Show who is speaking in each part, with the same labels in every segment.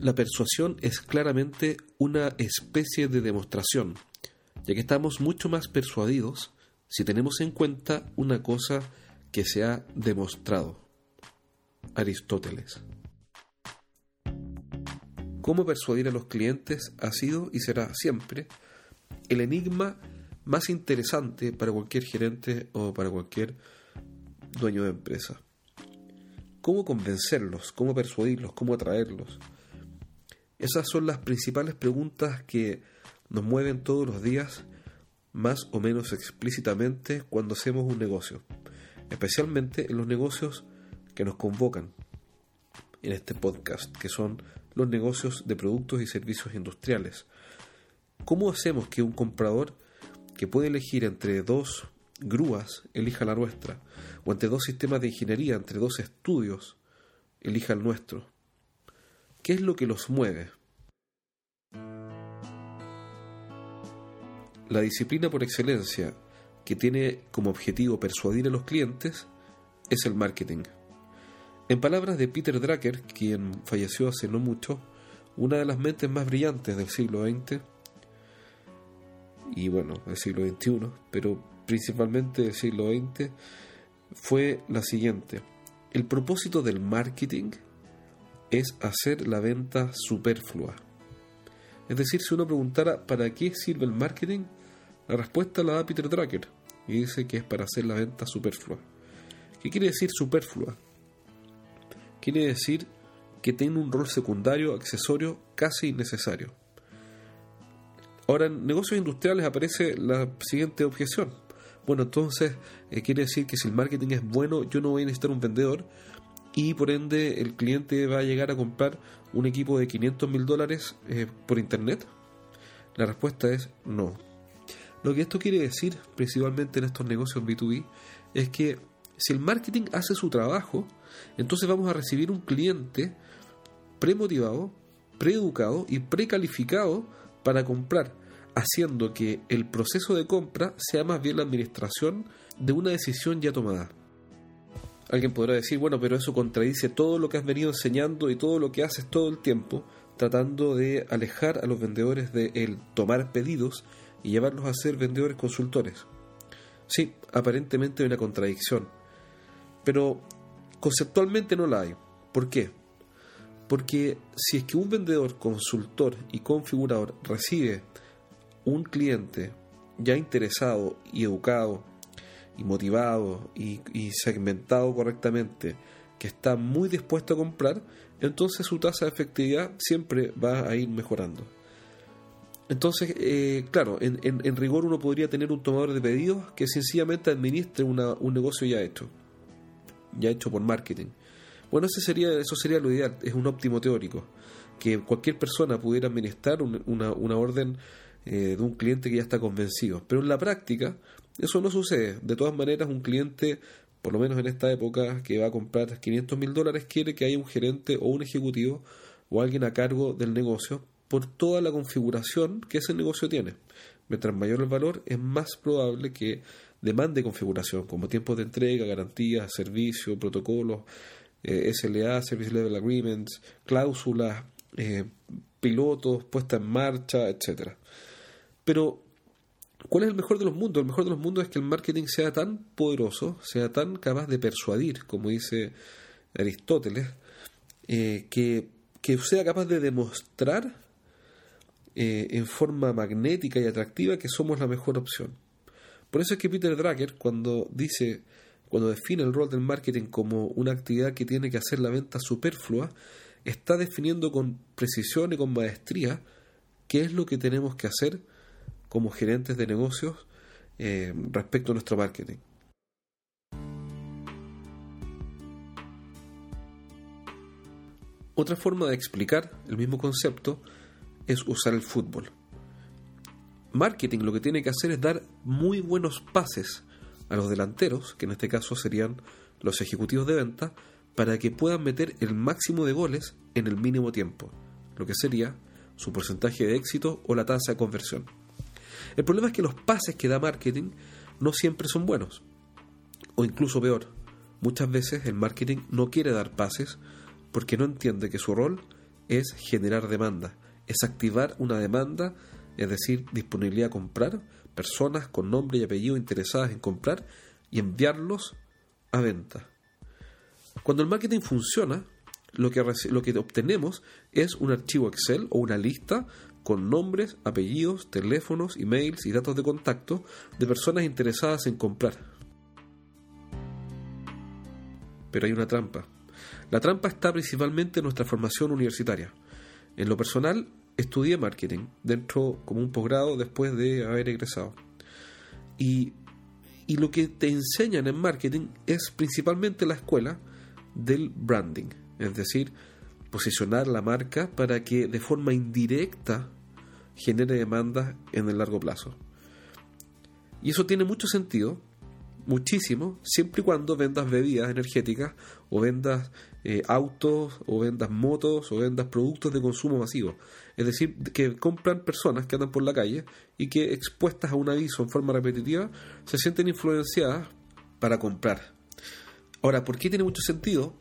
Speaker 1: La persuasión es claramente una especie de demostración, ya que estamos mucho más persuadidos si tenemos en cuenta una cosa que se ha demostrado. Aristóteles. Cómo persuadir a los clientes ha sido y será siempre el enigma más interesante para cualquier gerente o para cualquier dueño de empresa. ¿Cómo convencerlos? ¿Cómo persuadirlos? ¿Cómo atraerlos? Esas son las principales preguntas que nos mueven todos los días, más o menos explícitamente, cuando hacemos un negocio, especialmente en los negocios que nos convocan en este podcast, que son los negocios de productos y servicios industriales. ¿Cómo hacemos que un comprador que puede elegir entre dos grúas elija la nuestra, o entre dos sistemas de ingeniería, entre dos estudios, elija el nuestro? ¿Qué es lo que los mueve? La disciplina por excelencia que tiene como objetivo persuadir a los clientes es el marketing. En palabras de Peter Drucker, quien falleció hace no mucho, una de las mentes más brillantes del siglo XX, y bueno, del siglo XXI, pero principalmente del siglo XX, fue la siguiente. El propósito del marketing es hacer la venta superflua. Es decir, si uno preguntara ¿para qué sirve el marketing? La respuesta la da Peter Drucker y dice que es para hacer la venta superflua. ¿Qué quiere decir superflua? Quiere decir que tiene un rol secundario, accesorio, casi innecesario. Ahora, en negocios industriales aparece la siguiente objeción. Bueno, entonces eh, quiere decir que si el marketing es bueno, yo no voy a necesitar un vendedor, y por ende el cliente va a llegar a comprar un equipo de 500 mil dólares eh, por internet? La respuesta es no. Lo que esto quiere decir, principalmente en estos negocios B2B, es que si el marketing hace su trabajo, entonces vamos a recibir un cliente premotivado, preeducado y precalificado para comprar, haciendo que el proceso de compra sea más bien la administración de una decisión ya tomada. Alguien podrá decir, bueno, pero eso contradice todo lo que has venido enseñando y todo lo que haces todo el tiempo, tratando de alejar a los vendedores de el tomar pedidos y llevarlos a ser vendedores consultores. Sí, aparentemente hay una contradicción, pero conceptualmente no la hay. ¿Por qué? Porque si es que un vendedor, consultor y configurador recibe un cliente ya interesado y educado y motivado y, segmentado correctamente, que está muy dispuesto a comprar, entonces su tasa de efectividad siempre va a ir mejorando. Entonces, eh, claro, en, rigor uno podría tener un tomador de pedidos que sencillamente administre una, un negocio ya hecho, ya hecho por marketing. Bueno, ese sería, eso sería lo ideal, es un óptimo teórico, que cualquier persona pudiera administrar una, una, orden eh, de un cliente que ya está convencido. Pero en la práctica, eso no sucede. De todas maneras, un cliente, por lo menos en esta época, que va a comprar 500 mil dólares, quiere que haya un gerente o un ejecutivo o alguien a cargo del negocio por toda la configuración que ese negocio tiene. Mientras mayor el valor, es más probable que demande configuración, como tiempos de entrega, garantías, servicios, protocolos, eh, SLA, Service Level Agreements, cláusulas, eh, pilotos, puesta en marcha, etcétera. Pero ¿Cuál es el mejor de los mundos? El mejor de los mundos es que el marketing sea tan poderoso, sea tan capaz de persuadir, como dice Aristóteles, eh, que, sea capaz de demostrar eh, en forma magnética y atractiva que somos la mejor opción. Por eso es que Peter Drucker, cuando dice, cuando define el rol del marketing como una actividad que tiene que hacer la venta superflua, está definiendo con precisión y con maestría qué es lo que tenemos que hacer como gerentes de negocios eh, respecto a nuestro marketing. Otra forma de explicar el mismo concepto es usar el fútbol. Marketing lo que tiene que hacer es dar muy buenos pases a los delanteros, que en este caso serían los ejecutivos de venta, para que puedan meter el máximo de goles en el mínimo tiempo, lo que sería su porcentaje de éxito o la tasa de conversión. El problema es que los pases que da marketing no siempre son buenos, o incluso peor, muchas veces el marketing no quiere dar pases porque no entiende que su rol es generar demanda, es activar una demanda, es decir, disponibilidad a comprar, personas con nombre y apellido interesadas en comprar y enviarlos a venta. Cuando el marketing funciona, lo que, lo que obtenemos es un archivo Excel o una lista con nombres, apellidos, teléfonos, emails y datos de contacto de personas interesadas en comprar. Pero hay una trampa. La trampa está principalmente en nuestra formación universitaria. En lo personal, estudié marketing dentro como un posgrado después de haber egresado. Y, y lo que te enseñan en marketing es principalmente la escuela del branding, es decir, posicionar la marca para que de forma indirecta genere demandas en el largo plazo. Y eso tiene mucho sentido, muchísimo, siempre y cuando vendas bebidas energéticas o vendas eh, autos o vendas motos o vendas productos de consumo masivo. Es decir, que compran personas que andan por la calle y que expuestas a un aviso en forma repetitiva se sienten influenciadas para comprar. Ahora, ¿por qué tiene mucho sentido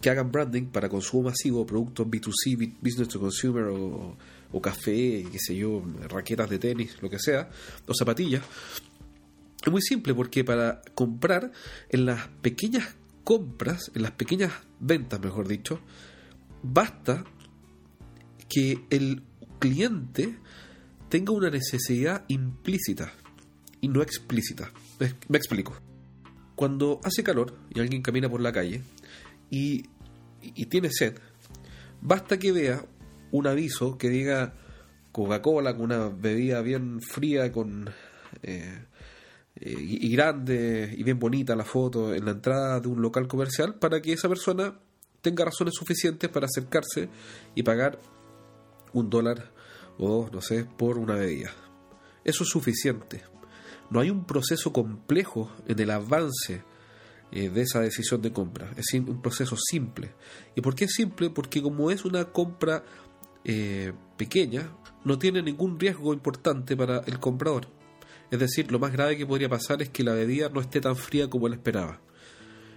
Speaker 1: que hagan branding para consumo masivo, productos B2C, business to consumer o, o café, qué sé yo, raquetas de tenis, lo que sea, o zapatillas? Es muy simple porque para comprar en las pequeñas compras, en las pequeñas ventas, mejor dicho, basta que el cliente tenga una necesidad implícita y no explícita. Me explico. Cuando hace calor y alguien camina por la calle y, tiene sed, basta que vea un aviso que diga Coca-Cola con una bebida bien fría con eh, eh, y, grande y bien bonita la foto en la entrada de un local comercial para que esa persona tenga razones suficientes para acercarse y pagar un dólar o no sé por una bebida. Eso es suficiente no hay un proceso complejo en el avance eh, de esa decisión de compra. Es un proceso simple. ¿Y por qué es simple? Porque como es una compra eh, pequeña, no tiene ningún riesgo importante para el comprador. Es decir, lo más grave que podría pasar es que la bebida no esté tan fría como él esperaba.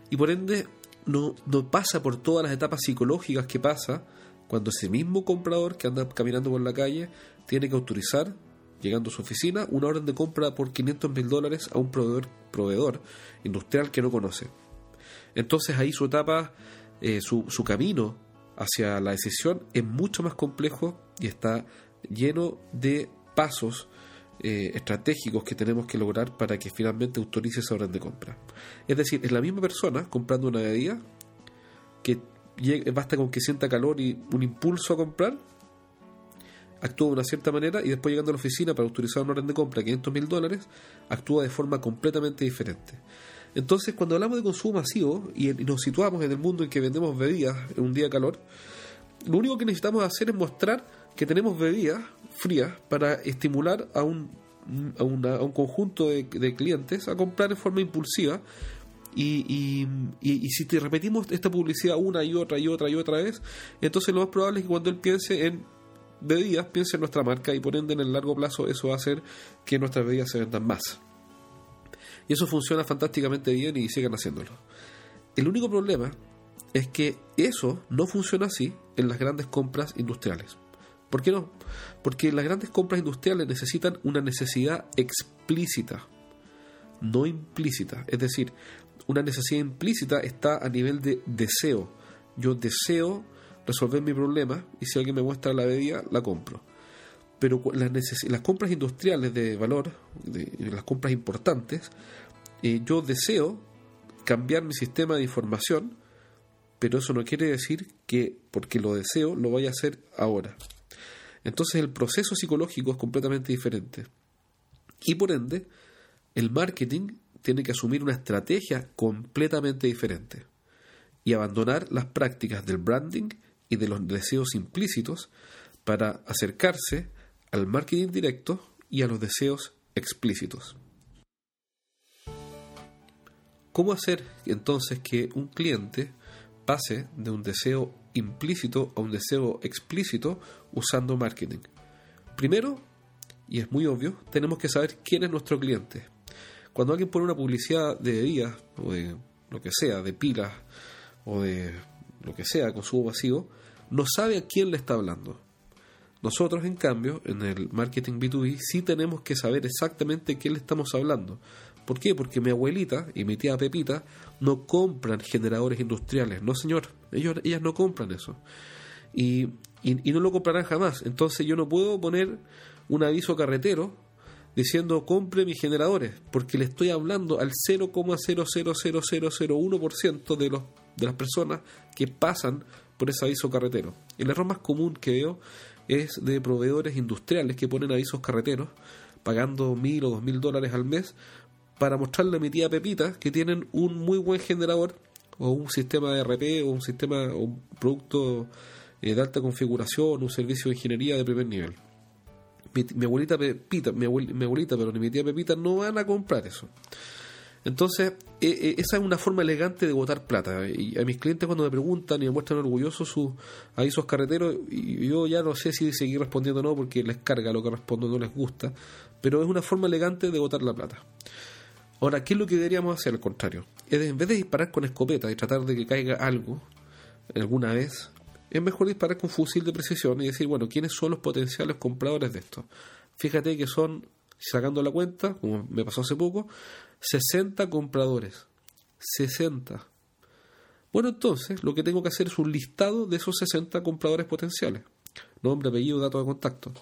Speaker 1: Y por ende, no, pasa por todas las etapas psicológicas que pasa cuando ese mismo comprador que anda caminando por la calle tiene que autorizar llegando a su oficina, una orden de compra por 500 mil dólares a un proveedor, industrial que no conoce. Entonces ahí su etapa, eh, su camino hacia la decisión es mucho más complejo y está lleno de pasos eh, estratégicos que tenemos que lograr para que finalmente autorice esa orden de compra. Es decir, es la misma persona comprando una bebida que basta con que sienta calor y un impulso a comprar actúa de una cierta manera y después llegando a la oficina para autorizar una orden de compra de 500 mil dólares, actúa de forma completamente diferente. Entonces, cuando hablamos de consumo masivo y, nos situamos en el mundo en que vendemos bebidas en un día de calor, lo único que necesitamos hacer es mostrar que tenemos bebidas frías para estimular a un, a, un conjunto de, clientes a comprar en forma impulsiva y, y, y, si te repetimos esta publicidad una y otra y otra y otra vez, entonces lo más probable es que cuando él piense en bebidas piense en nuestra marca y por en el largo plazo eso va a hacer que nuestras bebidas se vendan más. Y eso funciona fantásticamente bien y sigan haciéndolo. El único problema es que eso no funciona así en las grandes compras industriales. ¿Por qué no? Porque las grandes compras industriales necesitan una necesidad explícita, no implícita. Es decir, una necesidad implícita está a nivel de deseo. Yo deseo resolver mi problema y si alguien me muestra la bebida, la compro. Pero las, las compras industriales de valor, de, las compras importantes, eh, yo deseo cambiar mi sistema de información, pero eso no quiere decir que porque lo deseo lo vaya a hacer ahora. Entonces el proceso psicológico es completamente diferente. Y por ende, el marketing tiene que asumir una estrategia completamente diferente y abandonar las prácticas del branding y de los deseos implícitos para acercarse al marketing directo y a los deseos explícitos. ¿Cómo hacer entonces que un cliente pase de un deseo implícito a un deseo explícito usando marketing? Primero, y es muy obvio, tenemos que saber quién es nuestro cliente. Cuando alguien pone una publicidad de bebidas o de lo que sea, de pilas o de lo que sea, consumo vacío, no sabe a quién le está hablando. Nosotros, en cambio, en el marketing B2B, sí tenemos que saber exactamente quién le estamos hablando. ¿Por qué? Porque mi abuelita y mi tía Pepita no compran generadores industriales. No, señor, ellos, ellas no compran eso. Y, y, no lo comprarán jamás. Entonces yo no puedo poner un aviso carretero diciendo compre mis generadores, porque le estoy hablando al 0,000001% de, los, de las personas que pasan por ese aviso carretero. El error más común que veo es de proveedores industriales que ponen avisos carreteros pagando mil o dos mil dólares al mes para mostrarle a mi tía Pepita que tienen un muy buen generador o un sistema de RP o un sistema o un producto eh, de alta configuración, un servicio de ingeniería de primer nivel. Mi, abuelita Pepita, mi, mi abuelita, pero ni mi tía Pepita no van a comprar eso. Entonces, e, e, esa es una forma elegante de botar plata. Y a mis clientes cuando me preguntan y me muestran orgullosos sus carreteros, y yo ya no sé si seguir respondiendo o no porque les carga lo que respondo, no les gusta, pero es una forma elegante de botar la plata. Ahora, ¿qué es lo que deberíamos hacer al contrario? Es en vez de disparar con escopeta y tratar de que caiga algo alguna vez, es mejor disparar con fusil de precisión y decir, bueno, ¿quiénes son los potenciales compradores de esto? Fíjate que son, sacando la cuenta, como me pasó hace poco, 60 compradores. 60. Bueno, entonces lo que tengo que hacer es un listado de esos 60 compradores potenciales. Nombre, apellido, dato de contacto.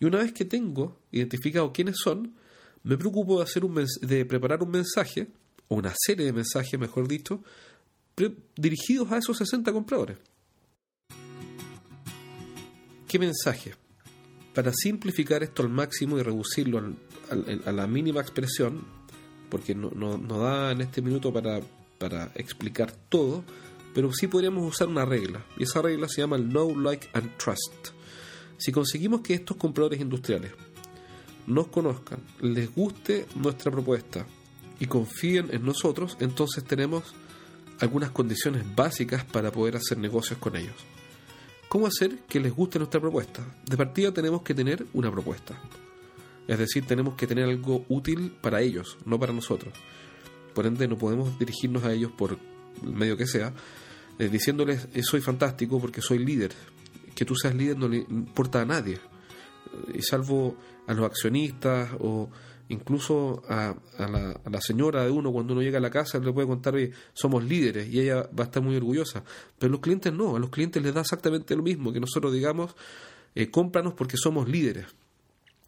Speaker 1: Y una vez que tengo identificado quiénes son, me preocupo de, hacer un de preparar un mensaje, o una serie de mensajes, mejor dicho, dirigidos a esos 60 compradores. ¿Qué mensaje? Para simplificar esto al máximo y reducirlo a la mínima expresión, porque no, no, da en este minuto para, para explicar todo, pero sí podríamos usar una regla, y esa regla se llama el Know, Like and Trust. Si conseguimos que estos compradores industriales nos conozcan, les guste nuestra propuesta y confíen en nosotros, entonces tenemos algunas condiciones básicas para poder hacer negocios con ellos. ¿Cómo hacer que les guste nuestra propuesta? De partida tenemos que tener una propuesta. Es decir, tenemos que tener algo útil para ellos, no para nosotros. Por ende, no podemos dirigirnos a ellos por el medio que sea, eh, diciéndoles eh, soy fantástico porque soy líder. Que tú seas líder no le importa a nadie, y eh, salvo a los accionistas o incluso a, la, señora de uno cuando uno llega a la casa le puede contar, somos líderes y ella va a estar muy orgullosa. Pero a los clientes no, a los clientes les da exactamente lo mismo, que nosotros digamos, cómpranos porque somos líderes.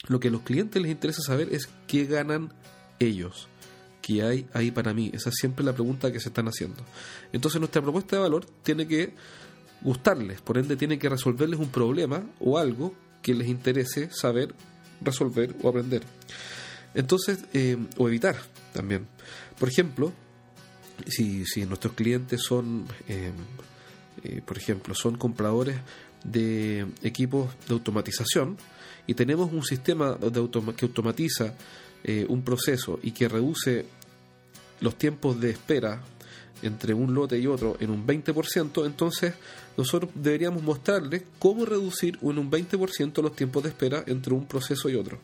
Speaker 1: Lo que a los clientes les interesa saber es qué ganan ellos, qué hay ahí para mí. Esa es siempre la pregunta que se están haciendo. Entonces nuestra propuesta de valor tiene que gustarles, por ende tiene que resolverles un problema o algo que les interese saber, resolver o aprender. Entonces, eh, o evitar también. Por ejemplo, si, si nuestros clientes son, eh, eh, por ejemplo, son compradores de equipos de automatización, y tenemos un sistema que automatiza eh, un proceso y que reduce los tiempos de espera entre un lote y otro en un 20%, entonces nosotros deberíamos mostrarles cómo reducir en un 20% los tiempos de espera entre un proceso y otro.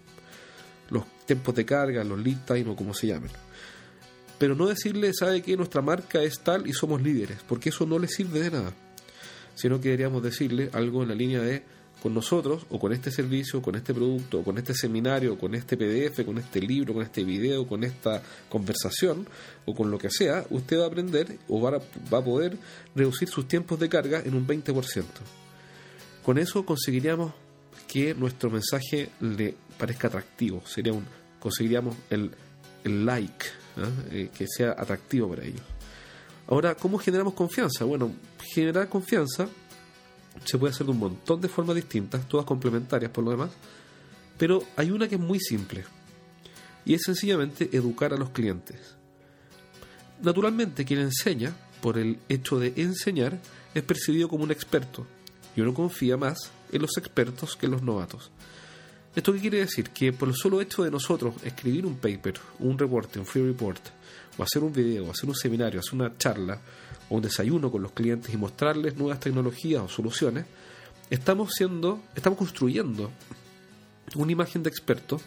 Speaker 1: Los tiempos de carga, los lead time o como se llamen. Pero no decirle, sabe que nuestra marca es tal y somos líderes, porque eso no le sirve de nada. Sino que deberíamos decirle algo en la línea de con nosotros, o con este servicio, con este producto, con este seminario, con este PDF, con este libro, con este video, con esta conversación, o con lo que sea, usted va a aprender o va a, va a poder reducir sus tiempos de carga en un 20%. Con eso conseguiríamos que nuestro mensaje le parezca atractivo. Sería un, conseguiríamos el, el like, ¿ah? eh, que sea atractivo para ellos. Ahora, ¿cómo generamos confianza? Bueno, generar confianza se puede hacer de un montón de formas distintas, todas complementarias por lo demás, pero hay una que es muy simple y es sencillamente educar a los clientes. Naturalmente, quien enseña, por el hecho de enseñar, es percibido como un experto y uno confía más en los expertos que en los novatos. ¿Esto qué quiere decir? Que por el solo hecho de nosotros escribir un paper, un reporte, un free report, o hacer un video, o hacer un seminario, hacer una charla, o un desayuno con los clientes y mostrarles nuevas tecnologías o soluciones, estamos siendo, estamos construyendo una imagen de experto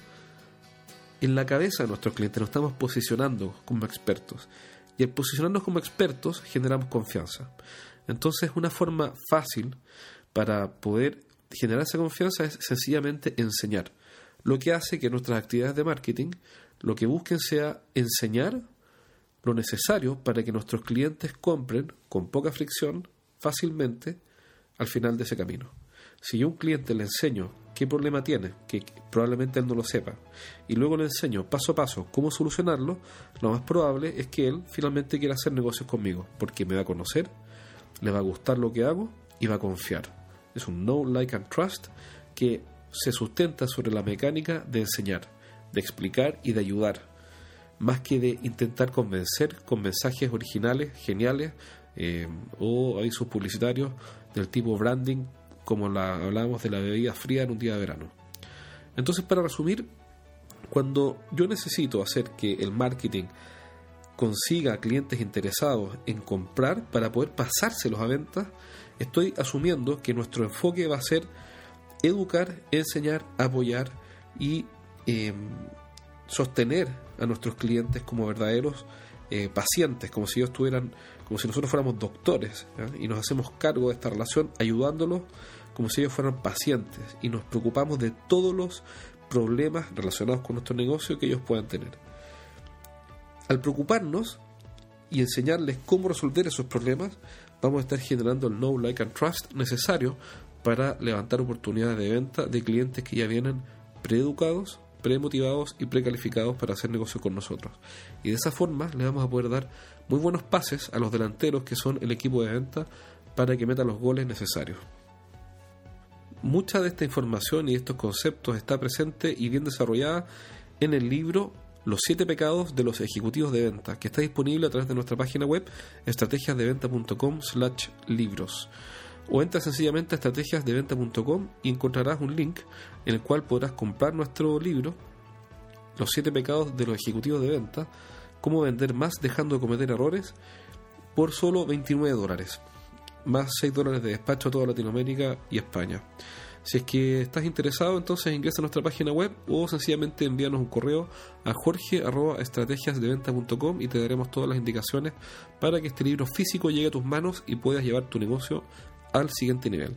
Speaker 1: en la cabeza de nuestros clientes, nos estamos posicionando como expertos. Y al posicionarnos como expertos generamos confianza. Entonces una forma fácil para poder generar esa confianza es sencillamente enseñar. Lo que hace que nuestras actividades de marketing lo que busquen sea enseñar lo necesario para que nuestros clientes compren con poca fricción fácilmente al final de ese camino. Si yo a un cliente le enseño qué problema tiene, que probablemente él no lo sepa, y luego le enseño paso a paso cómo solucionarlo, lo más probable es que él finalmente quiera hacer negocios conmigo, porque me va a conocer, le va a gustar lo que hago y va a confiar. Es un know, like and trust que se sustenta sobre la mecánica de enseñar, de explicar y de ayudar, más que de intentar convencer con mensajes originales, geniales eh, o avisos publicitarios del tipo branding, como la, hablábamos de la bebida fría en un día de verano. Entonces, para resumir, cuando yo necesito hacer que el marketing consiga clientes interesados en comprar para poder pasárselos a ventas, estoy asumiendo que nuestro enfoque va a ser educar, enseñar, apoyar y em, sostener a nuestros clientes como verdaderos eh, pacientes, como si ellos estuvieran, como si nosotros fuéramos doctores y nos hacemos cargo de esta relación ayudándolos como si ellos fueran pacientes y nos preocupamos de todos los problemas relacionados con nuestro negocio que ellos puedan tener. Al preocuparnos y enseñarles cómo resolver esos problemas, vamos a estar generando el know, like and trust necesario para levantar oportunidades de venta de clientes que ya vienen preeducados, premotivados y precalificados para hacer negocio con nosotros. Y de esa forma le vamos a poder dar muy buenos pases a los delanteros que son el equipo de venta para que metan los goles necesarios. Mucha de esta información y estos conceptos está presente y bien desarrollada en el libro los siete pecados de los ejecutivos de venta, que está disponible a través de nuestra página web estrategiasdeventa.com slash libros. O entra sencillamente a estrategiasdeventa.com y encontrarás un link en el cual podrás comprar nuestro libro, Los siete pecados de los ejecutivos de venta, cómo vender más dejando de cometer errores, por solo 29 dólares, más 6 dólares de despacho a toda Latinoamérica y España. Si es que estás interesado, entonces ingresa a nuestra página web o sencillamente envíanos un correo a jorge.estrategiasdeventa.com y te daremos todas las indicaciones para que este libro físico llegue a tus manos y puedas llevar tu negocio al siguiente nivel.